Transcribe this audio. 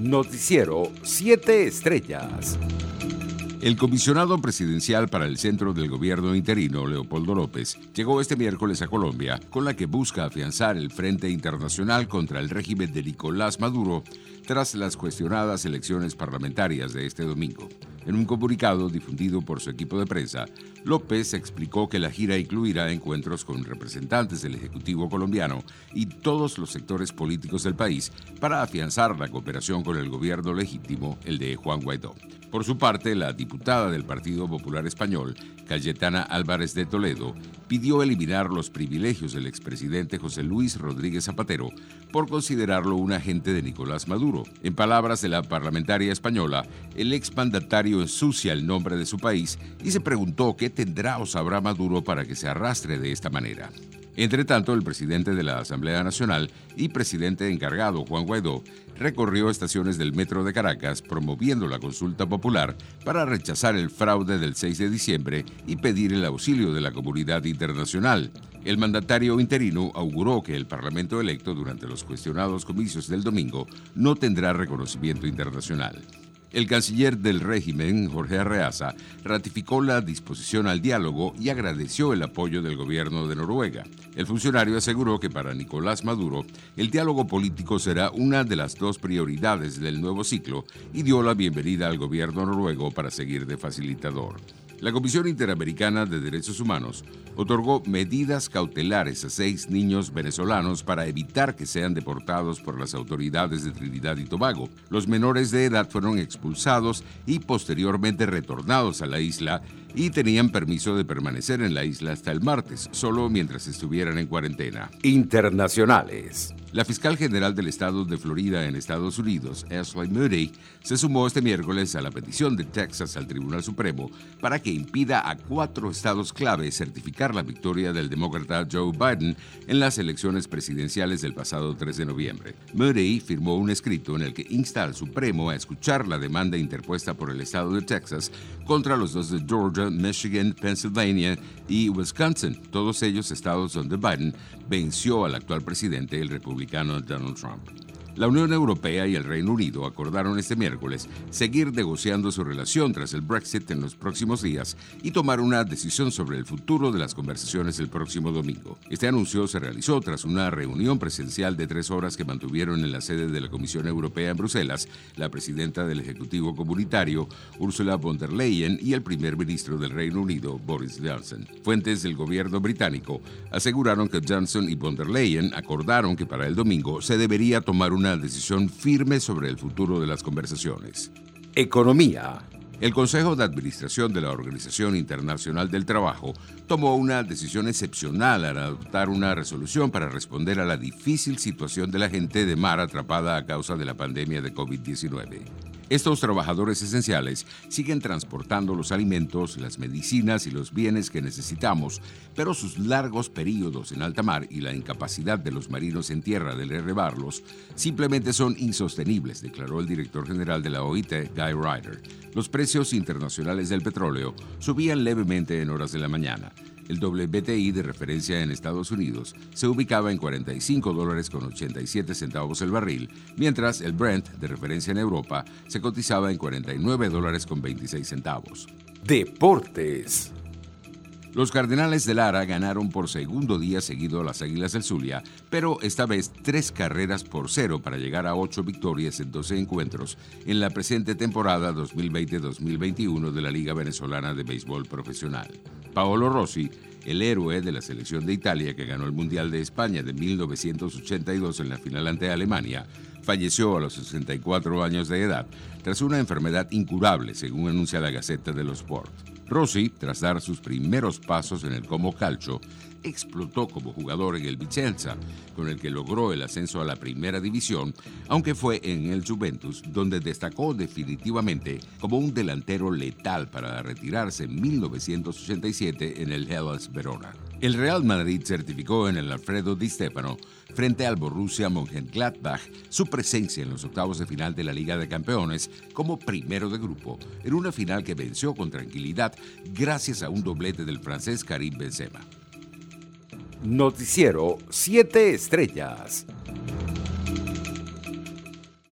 Noticiero 7 Estrellas. El comisionado presidencial para el centro del gobierno interino, Leopoldo López, llegó este miércoles a Colombia con la que busca afianzar el frente internacional contra el régimen de Nicolás Maduro tras las cuestionadas elecciones parlamentarias de este domingo. En un comunicado difundido por su equipo de prensa, López explicó que la gira incluirá encuentros con representantes del Ejecutivo colombiano y todos los sectores políticos del país para afianzar la cooperación con el gobierno legítimo, el de Juan Guaidó. Por su parte, la diputada del Partido Popular Español, Cayetana Álvarez de Toledo, pidió eliminar los privilegios del expresidente José Luis Rodríguez Zapatero por considerarlo un agente de Nicolás Maduro. En palabras de la parlamentaria española, el exmandatario ensucia el nombre de su país y se preguntó qué tendrá o sabrá Maduro para que se arrastre de esta manera. Entre tanto, el presidente de la Asamblea Nacional y presidente encargado, Juan Guaidó, recorrió estaciones del metro de Caracas promoviendo la consulta popular para rechazar el fraude del 6 de diciembre y pedir el auxilio de la comunidad internacional. El mandatario interino auguró que el Parlamento electo durante los cuestionados comicios del domingo no tendrá reconocimiento internacional. El canciller del régimen, Jorge Arreaza, ratificó la disposición al diálogo y agradeció el apoyo del gobierno de Noruega. El funcionario aseguró que para Nicolás Maduro, el diálogo político será una de las dos prioridades del nuevo ciclo y dio la bienvenida al gobierno noruego para seguir de facilitador. La Comisión Interamericana de Derechos Humanos otorgó medidas cautelares a seis niños venezolanos para evitar que sean deportados por las autoridades de Trinidad y Tobago. Los menores de edad fueron expulsados y posteriormente retornados a la isla y tenían permiso de permanecer en la isla hasta el martes, solo mientras estuvieran en cuarentena. Internacionales. La fiscal general del estado de Florida en Estados Unidos, Ashley Moody, se sumó este miércoles a la petición de Texas al Tribunal Supremo para que impida a cuatro estados clave certificar la victoria del demócrata Joe Biden en las elecciones presidenciales del pasado 3 de noviembre. Moody firmó un escrito en el que insta al Supremo a escuchar la demanda interpuesta por el estado de Texas contra los dos de Georgia, Michigan, Pennsylvania y Wisconsin, todos ellos estados donde Biden venció al actual presidente, el republicano Donald Trump. La Unión Europea y el Reino Unido acordaron este miércoles seguir negociando su relación tras el Brexit en los próximos días y tomar una decisión sobre el futuro de las conversaciones el próximo domingo. Este anuncio se realizó tras una reunión presencial de tres horas que mantuvieron en la sede de la Comisión Europea en Bruselas la presidenta del Ejecutivo Comunitario, Ursula von der Leyen, y el primer ministro del Reino Unido, Boris Johnson. Fuentes del gobierno británico aseguraron que Johnson y von der Leyen acordaron que para el domingo se debería tomar una decisión firme sobre el futuro de las conversaciones. Economía. El Consejo de Administración de la Organización Internacional del Trabajo tomó una decisión excepcional al adoptar una resolución para responder a la difícil situación de la gente de mar atrapada a causa de la pandemia de COVID-19. Estos trabajadores esenciales siguen transportando los alimentos, las medicinas y los bienes que necesitamos, pero sus largos periodos en alta mar y la incapacidad de los marinos en tierra de relevarlos simplemente son insostenibles, declaró el director general de la OIT, Guy Ryder. Los precios internacionales del petróleo subían levemente en horas de la mañana. El WTI de referencia en Estados Unidos se ubicaba en 45 dólares con 87 centavos el barril, mientras el Brent de referencia en Europa se cotizaba en 49 dólares con 26 centavos. Deportes. Los Cardenales de Lara ganaron por segundo día seguido a las Águilas del Zulia, pero esta vez tres carreras por cero para llegar a ocho victorias en 12 encuentros en la presente temporada 2020-2021 de la Liga Venezolana de Béisbol Profesional. Paolo Rossi, el héroe de la selección de Italia que ganó el Mundial de España de 1982 en la final ante Alemania, falleció a los 64 años de edad tras una enfermedad incurable, según anuncia la Gaceta de los Sport. Rossi, tras dar sus primeros pasos en el Como Calcio, explotó como jugador en el Vicenza, con el que logró el ascenso a la primera división, aunque fue en el Juventus donde destacó definitivamente como un delantero letal para retirarse en 1987 en el Hellas Verona. El Real Madrid certificó en el Alfredo Di Stefano frente al Borussia Mönchengladbach su presencia en los octavos de final de la Liga de Campeones como primero de grupo, en una final que venció con tranquilidad gracias a un doblete del francés Karim Benzema. Noticiero 7 Estrellas.